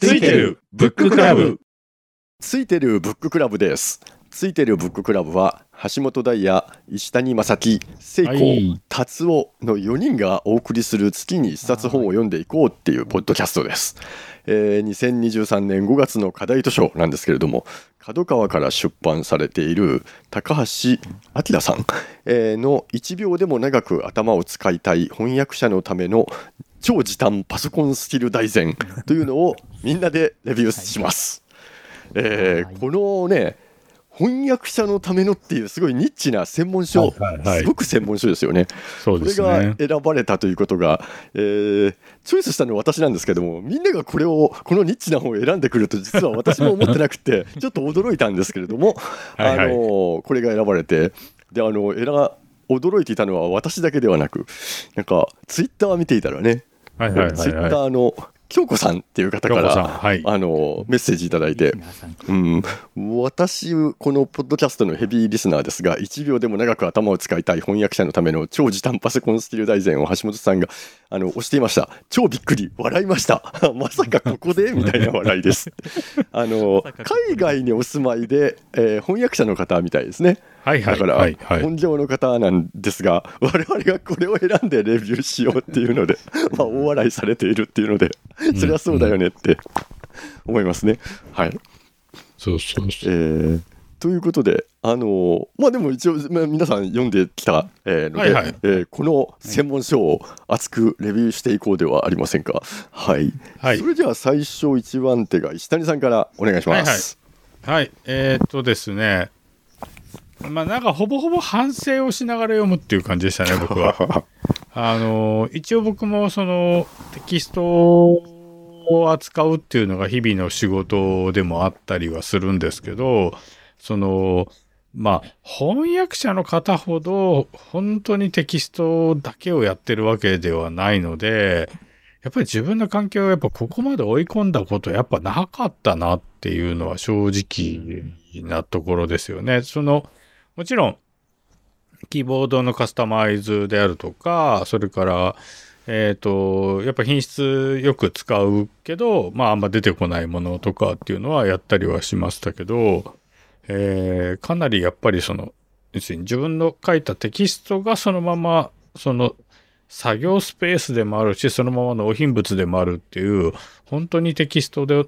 ついてるブッククラブ。ついてるブッククラブです。ついてるブッククラブは橋本大也石谷正樹聖子、はい。達夫の4人がお送りする月に一冊本を読んでいこうっていうポッドキャストです、えー2023年5月の課題図書なんですけれども角川から出版されている高橋明さん、えーの1秒でも長く頭を使いたい翻訳者のための超時短パソコンスキル大全というのをみんなでレビューします。えーこのね翻訳者のためのっていうすごいニッチな専門書、はいはいはいすごく専門書ですよね。そうですこれがね。選ばれたということが、えーチョイスしたのは私なんですけどもみんながこれをこのニッチな本を選んでくると実は私も思ってなくて ちょっと驚いたんですけれどもあのーこれが選ばれてであの選驚いていたのは私だけではなくなんかツイッター見ていたらね、はいはいはいツイッタはーの京子さんっていう方からはい。あのメッセージいただいて、うん、私このポッドキャストのヘビーリスナーですが1秒でも長く頭を使いたい翻訳者のための超時短パソコンスキル大全を橋本さんがあの押していました。超びっくり。笑いました。まさかここで？みたいな笑いです。あの海外にお住まいで、えー翻訳者の方みたいですね。い。はいはいだから、はいはい。本業の方なんですが 我々がこれを選んでレビューしようっていうので、まあ、大笑いされているっていうのでそりゃそうだよねって思いますね。はい、そうそうそう。えーということであのーまあでも一応、まあ、皆さん読んできた、えーので、はいはいえーこの専門書を熱くレビューしていこうではありませんか。はい、はいそれでは最初一番手が石谷さんからお願いします。はい。えーっとですね。まあなんかほぼほぼ反省をしながら読むっていう感じでしたね、僕は。あの一応僕もそのテキストを扱うっていうのが日々の仕事でもあったりはするんですけどそのまあ翻訳者の方ほど本当にテキストだけをやってるわけではないのでやっぱり自分の環境をやっぱここまで追い込んだことやっぱなかったなっていうのは正直なところですよね。そのもちろんキーボードのカスタマイズであるとか、それから、えっ、と、やっぱ品質よく使うけど、まああんま出てこないものとかっていうのはやったりはしましたけど、えーかなりやっぱりその、要するに自分の書いたテキストがそのまま、その、作業スペースでもあるし、そのままの納品物でもあるっていう、本当にテキストで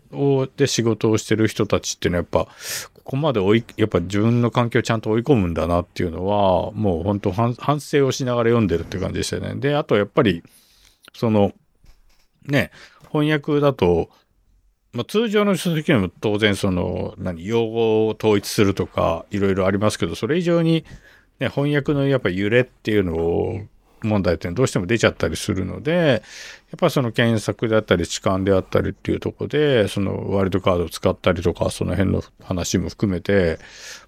で仕事をしてる人たちっていうのはやっぱ、ここまで追い、やっぱ自分の環境をちゃんと追い込むんだなっていうのは、もう本当反反省をしながら読んでるって感じでしたね。で、あとやっぱり、その、ね、翻訳だと、まあ、通常の書籍にも当然その、何、用語を統一するとか、いろいろありますけど、それ以上に、ね、翻訳のやっぱ揺れっていうのを、問題点どうしても出ちゃったりするので、やっぱその検索であったり痴漢であったりっていうとこで、そのワイルドカードを使ったりとか、その辺の話も含めて、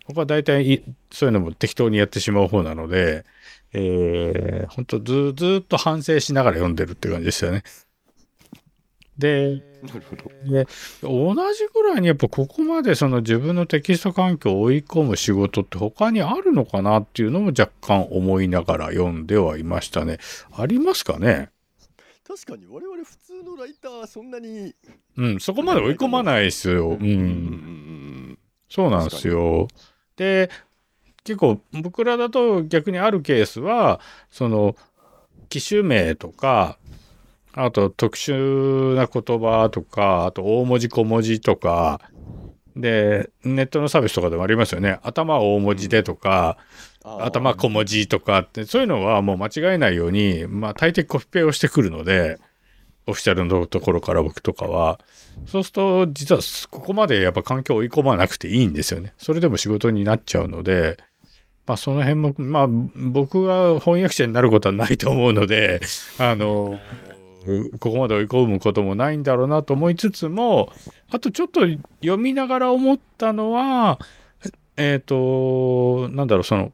僕は大体そういうのも適当にやってしまう方なので、えー、本当ずずっと反省しながら読んでるって感じでしたよね。で、なるほどで同じぐらいにやっぱここまでその自分のテキスト環境を追い込む仕事って他にあるのかなっていうのも若干思いながら読んではいましたね。ありますかね？確かに我々普通のライターはそんなに、うん、そこまで追い込まないですよ。う。うんんそうなんですよ。で、結構僕らだと逆にあるケースは、その、機種名とか、あと特殊な言葉とか、あと大文字小文字とか、で、ネットのサービスとかでもありますよね。頭大文字でとか、頭小文字とかって、そういうのはもう間違えないように、まあ大抵コピペをしてくるので、オフィシャルのところから僕とかは。そうすると、実はここまでやっぱ環境を追い込まなくていいんですよね。それでも仕事になっちゃうので、まあその辺も、まあ僕が翻訳者になることはないと思うので、あの、ここまで追い込むこともないんだろうなと思いつつも、あとちょっと読みながら思ったのは、えっ、と、なんだろう、その、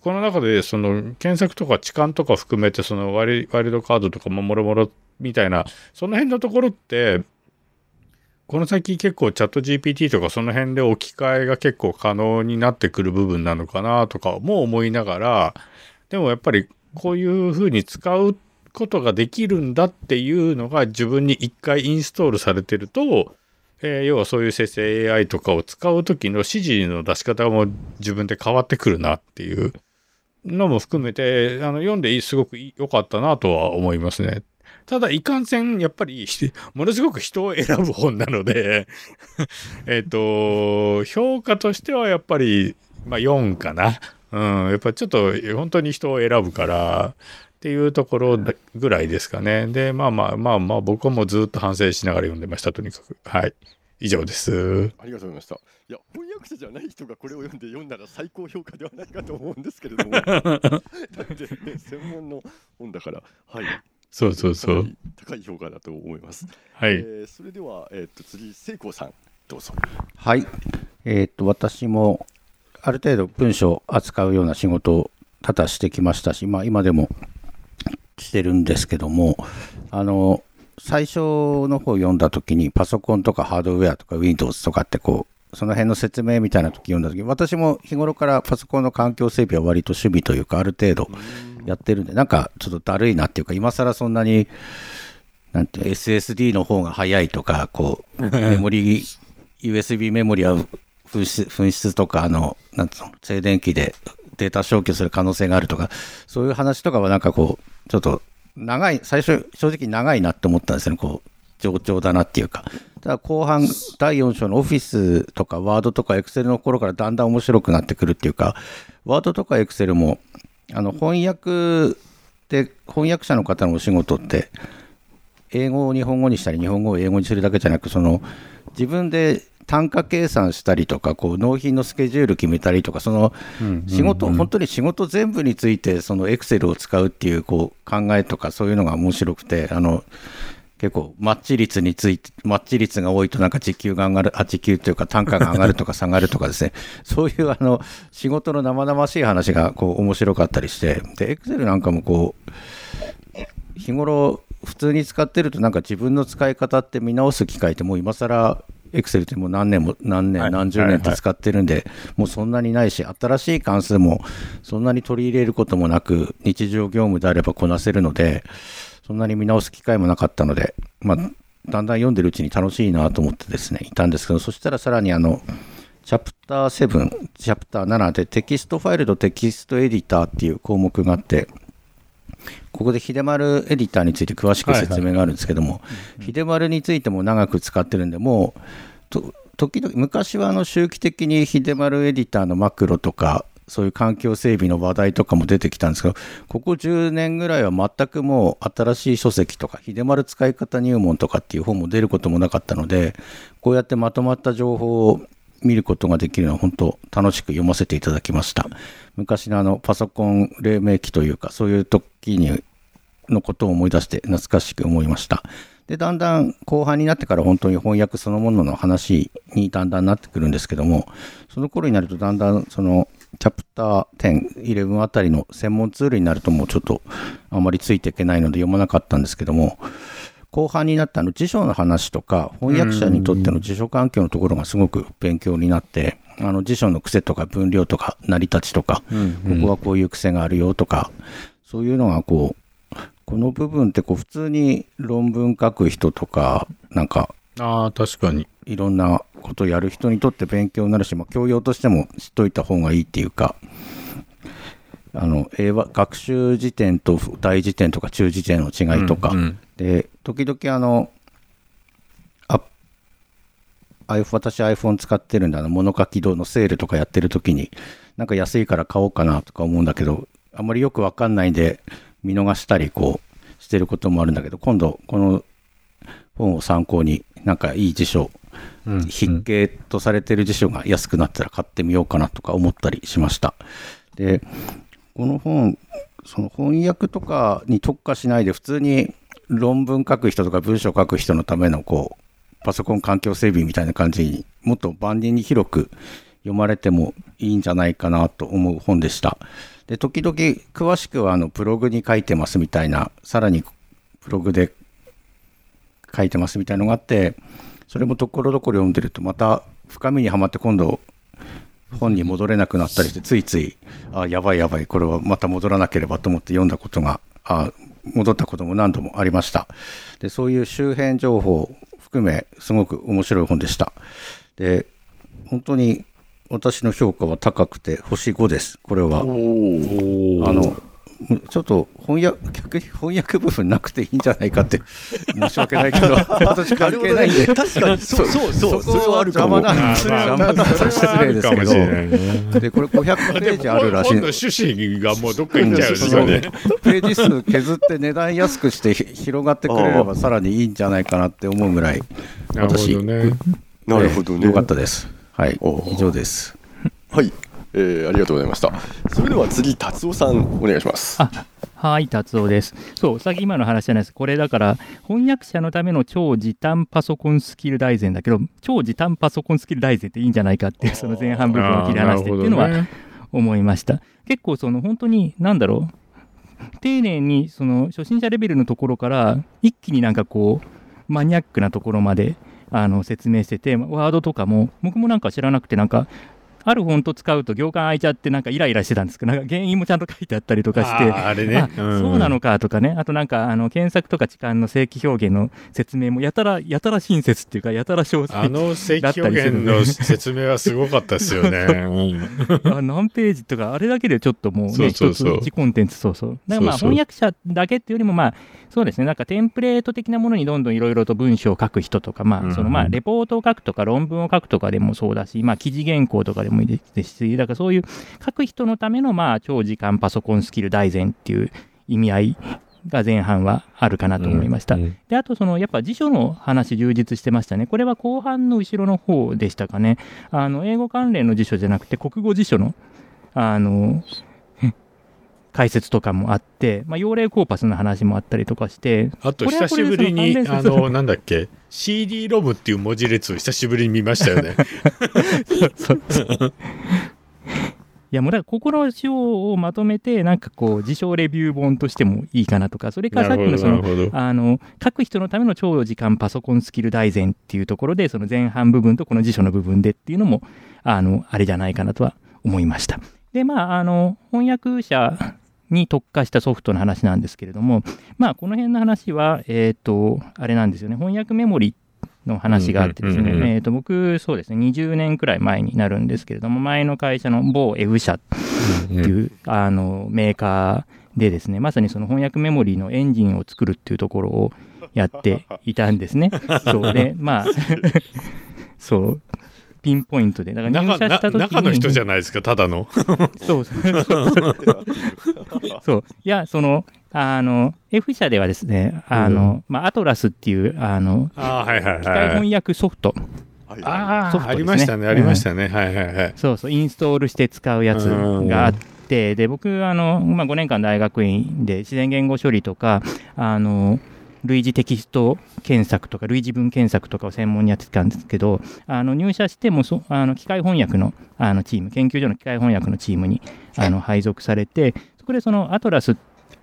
この中でその検索とか痴漢とか含めてそのワイルワイルドカードとかももろもろみたいなその辺のところってこの先結構チャット GPT とかその辺で置き換えが結構可能になってくる部分なのかなとかも思いながらでもやっぱりこういうふうに使うっことができるんだっていうのが自分に一回インストールされてると、えー要はそういう生成 AI とかを使う時の指示の出し方も自分で変わってくるなっていうのも含めて、あの、読んですごく良かったなとは思いますね。ただ、いかんせん、やっぱり、ものすごく人を選ぶ本なので、えっと、評価としてはやっぱり、まあ4かな。うん、やっぱちょっと本当に人を選ぶから、っていうところぐらいですかね。で、まあまあまあまあ、僕はもうずっと反省しながら読んでました、とにかく。はい。以上です。ありがとうございました。いや、翻訳者じゃない人がこれを読んで読んだら最高評価ではないかと思うんですけれども。だって、ね、専門の本だから、はい。そうそうそう高い評価だと思います。はい。えーそれでは、えっ、と、次、聖光さん、どうぞ。はい。えーっと、私も、ある程度文章を扱うような仕事を多々してきましたし、まあ今でもしてるんですけども、あの、最初の方読んだ時にパソコンとかハードウェアとか Windows とかってこう、その辺の説明みたいな時読んだ時私も日頃からパソコンの環境整備は割と趣味というかある程度やってるんで、なんかちょっとだるいなっていうか、今更そんなに、なんて SSD の方が早いとか、こう、メモリ、USB メモリは紛失紛失とか、あの、なんつうの、静電気でデータ消去する可能性があるとか、そういう話とかはなんかこう、ちょっと長い、最初、正直長いなって思ったんですよね、こう、冗長だなっていうか。ただ後半、第4章のオフィスとかワードとかエクセルの頃からだんだん面白くなってくるっていうか、ワードとかエクセルも、あの、翻訳で、翻訳者の方のお仕事って、英語を日本語にしたり、日本語を英語にするだけじゃなく、その、自分で単価計算したりとか、こう、納品のスケジュール決めたりとか、その、仕事、本当に仕事全部について、そのエクセルを使うっていう、こう、考えとか、そういうのが面白くて、あの、結構、マッチ率について、マッチ率が多いとなんか時給が上がる、あ、時給というか単価が上がるとか下がるとかですね、そういうあの、仕事の生々しい話がこう面白かったりして、で、エクセルなんかもこう、日頃普通に使ってるとなんか自分の使い方って見直す機会ってもう今更エクセルってもう何年も何年はい。何十年って使ってるんでもうそんなにないし新しい関数もそんなに取り入れることもなく日常業務であればこなせるのでそんなに見直す機会もなかったのでまあだんだん読んでるうちに楽しいなと思ってですねいたんですけどそしたらさらにあのチャプター7、チャプター7でテキストファイルとテキストエディターっていう項目があって、ここで秀丸エディターについて詳しく説明があるんですけども、秀丸についても長く使ってるんで、もう、と時々、昔はあの周期的に秀丸エディターのマクロとか、そういう環境整備の話題とかも出てきたんですけど、ここ10年ぐらいは全くもう新しい書籍とか、秀丸使い方入門とかっていう本も出ることもなかったので、こうやってまとまった情報を見ることができるのは本当楽しく読ませていただきました。昔のあのパソコン黎明期というか、そういう時にのことを思い出して懐かしく思いました。で、だんだん後半になってから本当に翻訳そのものの話にだんだんなってくるんですけども、その頃になるとだんだんそのチャプター10、11あたりの専門ツールになるともうちょっとあまりついていけないので読まなかったんですけども、後半になったあの辞書の話とか翻訳者にとっての辞書環境のところがすごく勉強になって、あの辞書の癖とか分量とか成り立ちとか、ここはこういう癖があるよとか、そういうのがこう、この部分ってこう普通に論文書く人とか、なんかああ、確かに。いろんなことやる人にとって勉強になるし、まあ、教養としても知っといた方がいいっていうか、あの、英和、学習辞典と大辞典とか中辞典の違いとか、うんうんで、時々あの、あ私 iPhone 使ってるんで、あの、物書き堂のセールとかやってる時に、なんか安いから買おうかなとか思うんだけど、あんまりよくわかんないんで、見逃したり、こう、してることもあるんだけど、今度、この本を参考に、なんかいい辞書、筆形とされてる辞書が安くなったら買ってみようかなとか思ったりしました。で、この本、その翻訳とかに特化しないで、普通に論文書く人とか文章書く人のための、こう、パソコン環境整備みたいな感じにもっと万人に広く読まれてもいいんじゃないかなと思う本でした。で、時々詳しくはあのブログに書いてますみたいな、さらにブログで書いてますみたいなのがあって、それもところどころ読んでると、また深みにはまって今度本に戻れなくなったりして、ついつい、あ、やばいやばい、これはまた戻らなければと思って読んだことが、あ戻ったことも何度もありました。で、そういう周辺情報含め、すごく面白い本でした。で、本当に私の評価は高くて、星5です。これは。あの、ちょっと翻訳、逆に翻訳部分なくていいんじゃないかって、申し訳ないけど、私関係ないんで。確かに、そうそうそう、それはあるかも。邪魔な失礼ですけど、で、これ500ページあるらしい趣旨がもうどっか行っちゃうんですよね。ページ数削って値段安くしてひ広がってくれればさらにいいんじゃないかなって思うぐらい、私。なるほどね。よかったです。はいお、以上です。はい、えーありがとうございました。それでは次、達夫さん、お願いします。あはい、達夫です。そう、さっき今の話じゃないです。これだから、翻訳者のための超時短パソコンスキル大全だけど、超時短パソコンスキル大全っていいんじゃないかっていう、その前半部分を切り離してっていうのは思いました。結構、その本当に、なんだろう、丁寧に、その初心者レベルのところから、一気になんかこう、マニアックなところまで、あの説明してて、ワードとかも、僕もなんか知らなくて、なんか、あるフォント使うと行間開いちゃってなんかイライラしてたんですけど、なんか原因もちゃんと書いてあったりとかして、あれね。あうん。そうなのかとかね、あとなんかあの検索とか痴漢の正規表現の説明もやたら、やたら親切っていうか、やたら詳細。あの正規表現の説明はすごかったですよね。うん。あ何ページとか、あれだけでちょっともうね、一つ一コンテンツ、そうそう。だからまあ翻訳者だけっていうよりも、まあ、そうですね、なんかテンプレート的なものにどんどんいろいろと文章を書く人とか、まうんあ、そのまあ、レポートを書くとか、論文を書くとかでもそうだし、まあ、記事原稿とかでもいいですし、だからそういう書く人のための、まあ、長時間パソコンスキル大全っていう意味合いが前半はあるかなと思いました。うんで、あとその、やっぱ辞書の話充実してましたね。これは後半の後ろの方でしたかね。あの、英語関連の辞書じゃなくて、国語辞書の、あの、解説とかもあって、まあ、用例コーパスの話もあったりとかして、あと久しぶりにあのなんだっけ？CD ロムっていう文字列を久しぶりに見ましたよね。いやもうだからここの章をまとめて、なんかこう、辞書レビュー本としてもいいかなとか、それからさっきのその。あの書く人のための超時間パソコンスキル大全っていうところで、その前半部分とこの辞書の部分でっていうのも、あの、あれじゃないかなとは思いました。で、まあ、あの、翻訳者に特化したソフトの話なんですけれども、まあ、この辺の話は、えっ、と、あれなんですよね、翻訳メモリの話があってですね、うんうんうんうん。えっ、と、僕、そうですね、20年くらい前になるんですけれども、前の会社の某 F 社っていう、あのメーカーでですね、まさにその翻訳メモリーのエンジンを作るっていうところをやっていたんですね。そうで、まあ、そう、ピンポイントで。だから入社した時に中の人じゃないですか、ただの。そうそうそう。いや、その、あの、F 社ではですね、あの、まあ、アトラスっていう、あの、あーはいはい機械はい。翻訳ソフト、はいああ、ソフトですねありましたね、ありましたね。はいはいはい。そうそう、インストールして使うやつがあって、で、僕、あの、まあ、5年間大学院で自然言語処理とか、あの、類似テキスト検索とか類似文検索とかを専門にやってたんですけどあの入社してもそあの機械翻訳のあのチーム研究所の機械翻訳のチームにあの配属されてそこでそのアトラスっ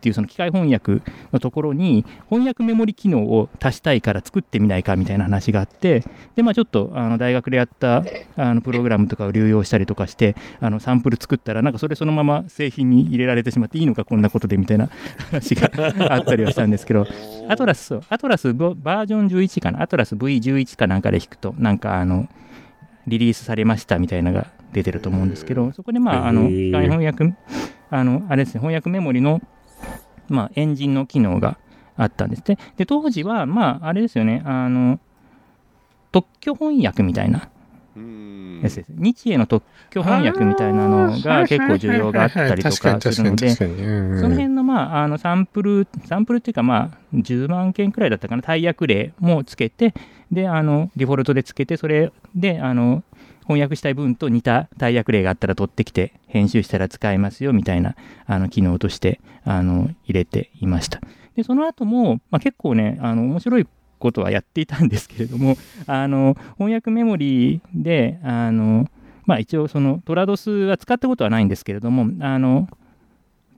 ていうその機械翻訳のところに翻訳メモリ機能を足したいから作ってみないかみたいな話があってでまあちょっとあの大学でやったあのプログラムとかを流用したりとかしてあのサンプル作ったらなんかそれそのまま製品に入れられてしまっていいのかこんなことでみたいな話があったりはしたんですけどアトラスアトラスババージョン11かな？アトラス V11 かなんかで弾くとなんかあのリリースされましたみたいなのが出てると思うんですけどそこでまああの機械翻訳あのあれですね翻訳メモリのまあ、エンジンの機能があったんですね。で、当時は、まあ、あれですよね、あの、特許翻訳みたいなうん。やつです。日英の特許翻訳みたいなのが結構需要があったりとかするので、そそのの辺の、まあ、あのサンプル、サンプルっていうか、まあ、10万件くらいだったかな、大訳例もつけて、で、あの、デフォルトでつけて、それで、あの、翻訳したい文と似た大訳例があったら取ってきて、編集したら使えますよ、みたいな、あの、機能として、あの、入れていました。で、その後も、まあ、結構ね、あの、面白いことはやっていたんですけれども、あの、翻訳メモリーで、あの、まあ一応そのトラドスは使ったことはないんですけれども、あの、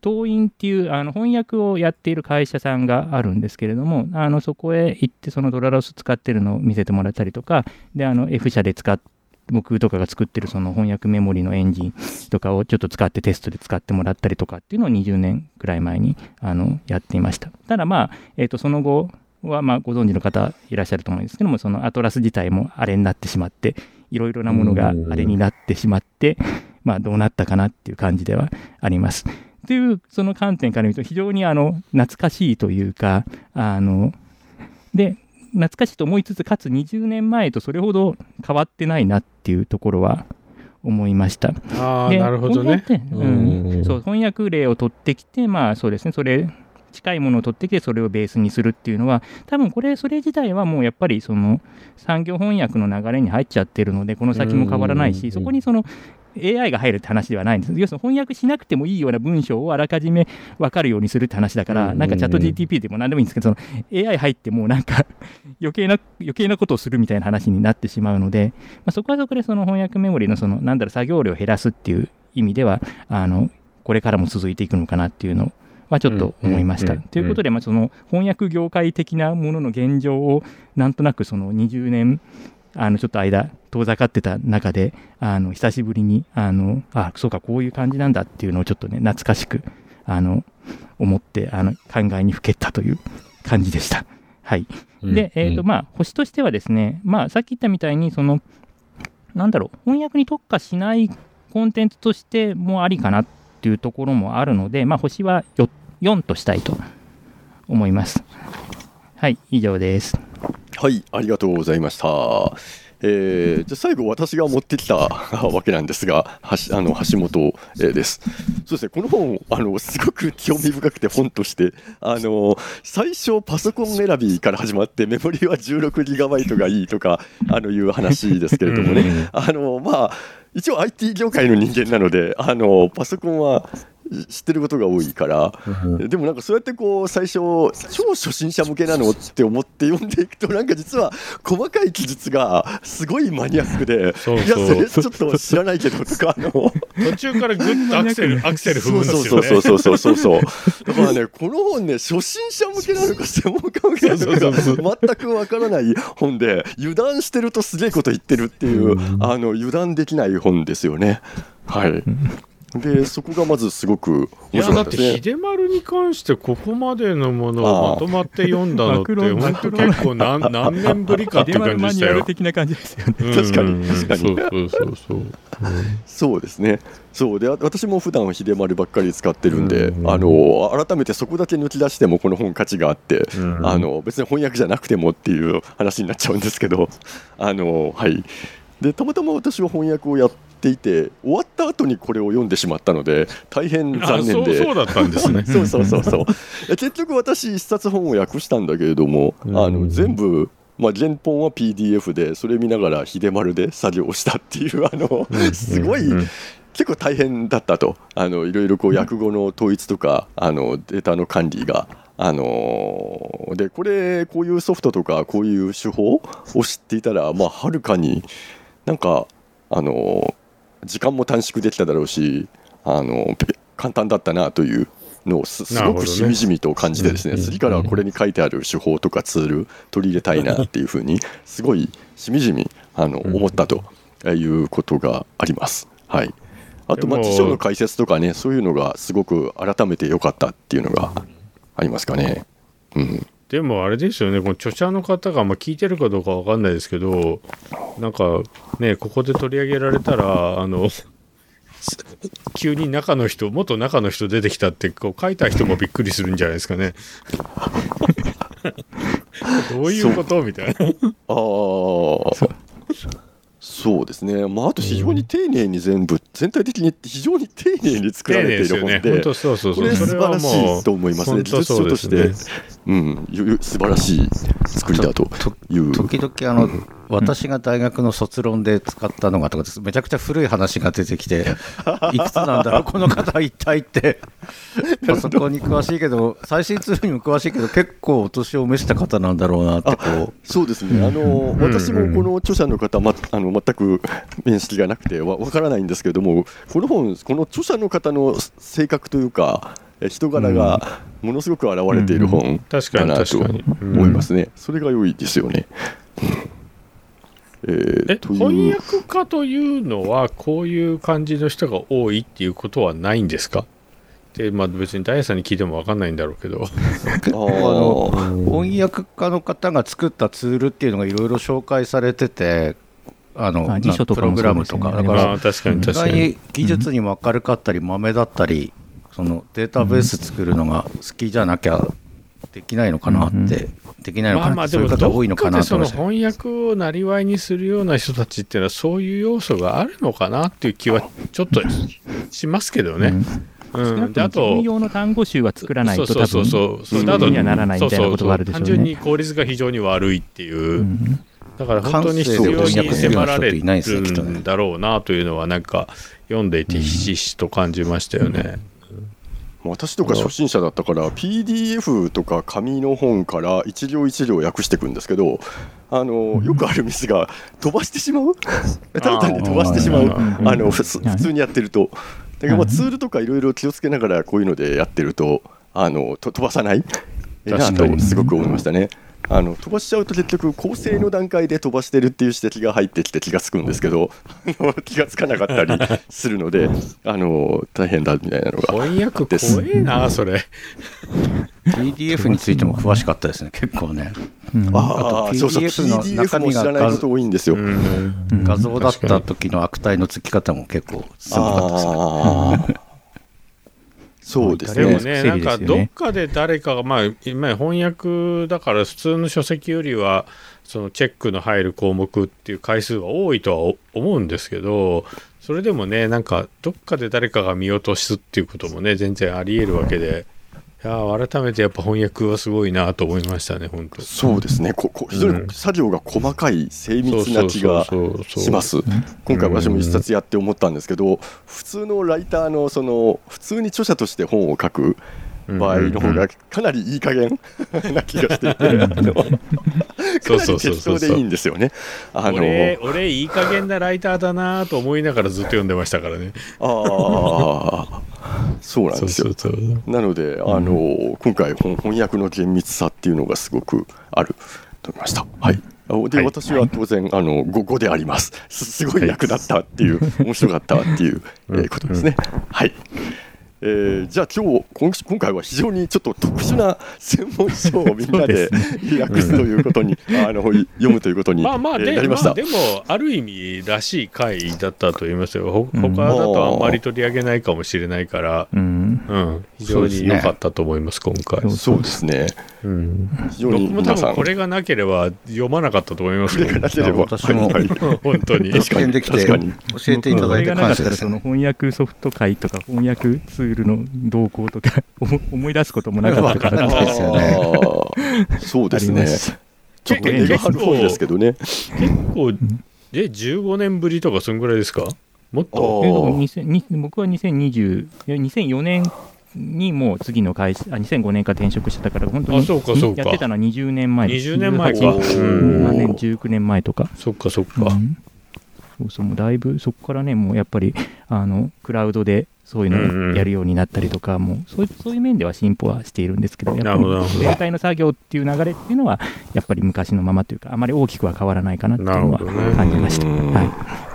東院っていうあの翻訳をやっている会社さんがあるんですけれども、あのそこへ行ってそのドラドス使ってるのを見せてもらったりとか、で、あの F 社で使って僕とかが作ってるその翻訳メモリのエンジンとかをちょっと使ってテストで使ってもらったりとかっていうのを20年くらい前にあのやっていました。ただまあ、えっ、と、その後はまあご存知の方いらっしゃると思うんですけども、そのアトラス自体もあれになってしまって、いろいろなものがあれになってしまって、まあどうなったかなっていう感じではあります。というその観点から見ると非常にあの懐かしいというか、あの、で、懐かしいと思いつつ、かつ20年前とそれほど変わってないなっていうところは思いました。あなるほどね。翻訳うんそう翻訳例を取ってきて、まあそうですね、それ、近いものを取ってきて、それをベースにするっていうのは、多分これ、それ自体はもうやっぱりその産業翻訳の流れに入っちゃってるので、この先も変わらないし、そこにその AI が入るって話ではないんです。要するに翻訳しなくてもいいような文章をあらかじめ分かるようにするって話だから、なんかチャット GTP でも何でもいいんですけど、その AI 入ってもうなんか余計な余計なことをするみたいな話になってしまうので、まあ、そこはそこでその翻訳メモリのそのなんだろう作業量を減らすっていう意味ではあのこれからも続いていくのかなっていうのはちょっと思いました。ということで、まあ、その翻訳業界的なものの現状をなんとなくその20年あのちょっと間遠ざかってた中であの久しぶりにあのあそうかこういう感じなんだっていうのをちょっとね懐かしくあの思ってあの考えにふけったという感じでした。はい、で、えーとまあ、星としてはですね、まあ、さっき言ったみたいにそのなんだろう翻訳に特化しないコンテンツとしてもありかなっていうところもあるので、まあ、星は 4, 4としたいと思います。はい、以上です。はい、ありがとうございました。えー、じゃあ最後私が持ってきた わけなんですが、はしあの橋本、えーです。そうですね、この本あのすごく興味深くて本として、あの最初パソコン選びから始まってメモリは 16GB がいいとかあのいう話ですけれどもね、あのまあ一応 IT 業界の人間なので、あのパソコンは知ってることが多いから、でもなんかそうやってこう最初超初心者向けなのって思って読んでいくとなんか実は細かい記述がすごいマニアックで。いやそれちょっと知らないけどとかあの。途中からグッとアクセル、アクセル踏むんですよね。そうそうそうそうそうそう。だからねこの本ね初心者向けなのか専門家向けなのか全くわからない本で油断してるとすげえこと言ってるっていうあの油断できない本ですよね。はいでそこがまずすごく面いやだって白かったですね秀丸に関してここまでのものをまとまって読んだのって 本当結構何 何年ぶりかっていう感じでしたよ。的な感じですよね。うん確かに確かにそうそうそうそう。ですね。そうであ私も普段秀丸ばっかり使ってるんで、うんあの改めてそこだけ抜き出してもこの本価値があって、うんあの別に翻訳じゃなくてもっていう話になっちゃうんですけど、あのはい。でたまたま私は翻訳をやっていて終わった後にこれを読んでしまったので大変あ残念で。そうだったんですね。そうそうそうそう結局私一冊本を訳したんだけれども、うんあの全部まあ、原本は PDF でそれ見ながら秀丸で作業したっていうあのすごいうん結構大変だったとあのいろいろこう訳語の統一とかあのデータの管理が。あのーでこれこういうソフトとかこういう手法を知っていたらまあはるかになんかあのー時間も短縮できただろうしあのー簡単だったなというのをすすごくしみじみと感じてですねうん次からはこれに書いてある手法とかツール取り入れたいなっていうふうにすごいしみじみあのうん思ったということがあります。はいあとまあ辞書の解説とかねそういうのがすごく改めて良かったっていうのがありますかね。うん、でもあれですよね、この著者の方が、まあ、聞いてるかどうかわかんないですけど、なんかね、ここで取り上げられたら、あの、急に中の人、元中の人出てきたって、こう書いた人もびっくりするんじゃないですかね。どういうことみたいな。ああそうですね、まあ、あと非常に丁寧に全部、全体的に非常に丁寧に作られている本で、本当そうそうそう。これ素晴らしいと思いますね、技術書として、ですね。うん、素晴らしい作りだという。時々あの、私が大学の卒論で使ったのがとかですめちゃくちゃ古い話が出てきて いくつなんだろうこの方一体って。パソコンに詳しいけど最新ツールにも詳しいけど結構お年を召した方なんだろうなってこそうですね、あの私もこの著者の方、ま、あの全く面識がなくてわわからないんですけれども、この本、この著者の方の性格というか、え人柄がものすごく現れている本確かなと確かに。うん思いますね、それが良いですよね。えー翻訳家というのはこういう感じの人が多いっていうことはないんですか？でまあ別にダイヤさんに聞いても分かんないんだろうけど。ああの翻訳家の方が作ったツールっていうのがいろいろ紹介されてて、あのあ辞書とかもプログラムとか、だからまあ確かに意確かに。外に技術にも明るかったり、豆だったり、そのデータベース作るのが好きじゃなきゃできないのかなって、うんできないのまあまあかなって、そういうでも多いのかかでその。翻訳をなりわいにするような人たちっていうのはそういう要素があるのかなっていう気はちょっとしますけどね。うん、であと用の単語集は作らないとそうそうそうそうにはならないみたいなことがあるでしょう単純ね。に効率が非常に悪いっていう、うんだから本当に必要に迫られるんだろうなというのはなんか読んでいてひしひしと感じましたよね。私とか初心者だったから PDF とか紙の本から一行一行訳していくんですけどあのよくあるミスが飛ばしてしまう？ただ単に飛ばしてしまう。あの普通にやってると。だからまあツールとかいろいろ気をつけながらこういうのでやってるとあのと飛ばさない？えなとすごく思いましたね。あの飛ばしちゃうと結局構成の段階で飛ばしてるっていう指摘が入ってきて気がつくんですけど 気がつかなかったりするのであの大変だみたいなのが翻訳です怖えなそれ。PDF についても詳しかったですね、結構ね。うんあああとそうそう PDF の中身がも知らないこと多いんですよ。画像だった時の悪態のつき方も結構すごかったですね。そうですね。でもね、整なんかどっかで誰かが、まあ、今翻訳だから普通の書籍よりは、そのチェックの入る項目っていう回数が多いとは思うんですけど、それでもね、なんかどっかで誰かが見落とすっていうこともね、全然あり得るわけで、いやー改めてやっぱ翻訳はすごいなと思いましたね、本当。そうですね。ここ非常に作業が細かい精密な気がします。今回私も一冊やって思ったんですけど、普通のライターのその普通に著者として本を書く場合の方がかなりいい加減 な気がしていて、あのかなり適当でいいんですよね。あの俺、俺いい加減なライターだなと思いながらずっと読んでましたからね。ああそうなんですよ。そうそうそうなので、あの今回翻翻訳の厳密さっていうのがすごくあると思いました。はい。あで、はい私は当然、あの5、5でありますす。すごい役立ったっていう、面白かったっていう、えーことですね。はい。えーじゃあ今日今今回は非常にちょっと特殊な専門書をみんなで訳すということに、あの読むということに、まあまあで,、えーなりました。あでもある意味らしい回だったと言いますよ。他だとあんまり取り上げないかもしれないから、うん。うん、非常に良かったと思います今回、そうですね。うん、非常に僕も多皆さん。分これがなければ読まなかったと思いますければ。私も。はい。本当に。確かに。実験できて確かに。教えていただいてこれがなかったら感謝ですその翻訳ソフト会とか翻訳ツールの動向とか 思思い出すこともなかったから。ですよねそうですね。ちょっと根が張る本ですけどね。結構え15年ぶりとかそんぐらいですか？もっあとえだからー2000に僕は2020いや2004年にもう次の会社あ2005年から転職してたから本当にやってたのは20年前です。20年前か。おうーん何年19年前とか。そっかそっか、うん。そうそうもうだいぶそこからねもうやっぱりあのクラウドでそういうのをやるようになったりとか、もうそういうそういう面では進歩はしているんですけどやっぱり全体の作業っていう流れっていうのはやっぱり昔のままというかあまり大きくは変わらないかなっていうのは感じました。うん。はい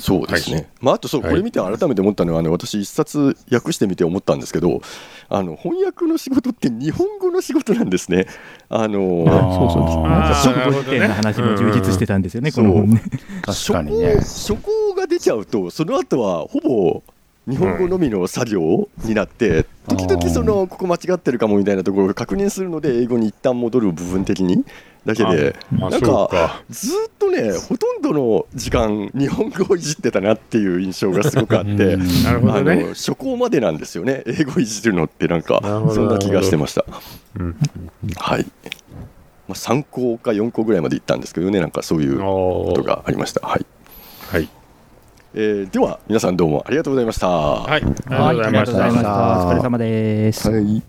そうですね。はいまああとそうはいこれ見て改めて思ったのはあの私一冊訳してみて思ったんですけど、あの翻訳の仕事って日本語の仕事なんですね。あのあーそうそうそう。なんかなるほどね食語辞典の話も充実してたんですよね、うんこの本ね。確かにね。初稿が出ちゃうとその後はほぼ日本語のみの作業になって、時々そのここ間違ってるかもみたいなところを確認するので英語に一旦戻る部分的にだけで。あなんかか。ずっとねほとんどの時間日本語をいじってたなっていう印象がすごくあって。うんなるほどあねの初稿までなんですよね。英語いじるのってなんかそんな気がしてました。うんはい、まあ、3校か4校ぐらいまで行ったんですけどねなんかそういうことがありました。はい、はい。えーでは皆さんどうもありがとうございました。はいありがとうございました。ありがとうございました。お疲れ様です。はい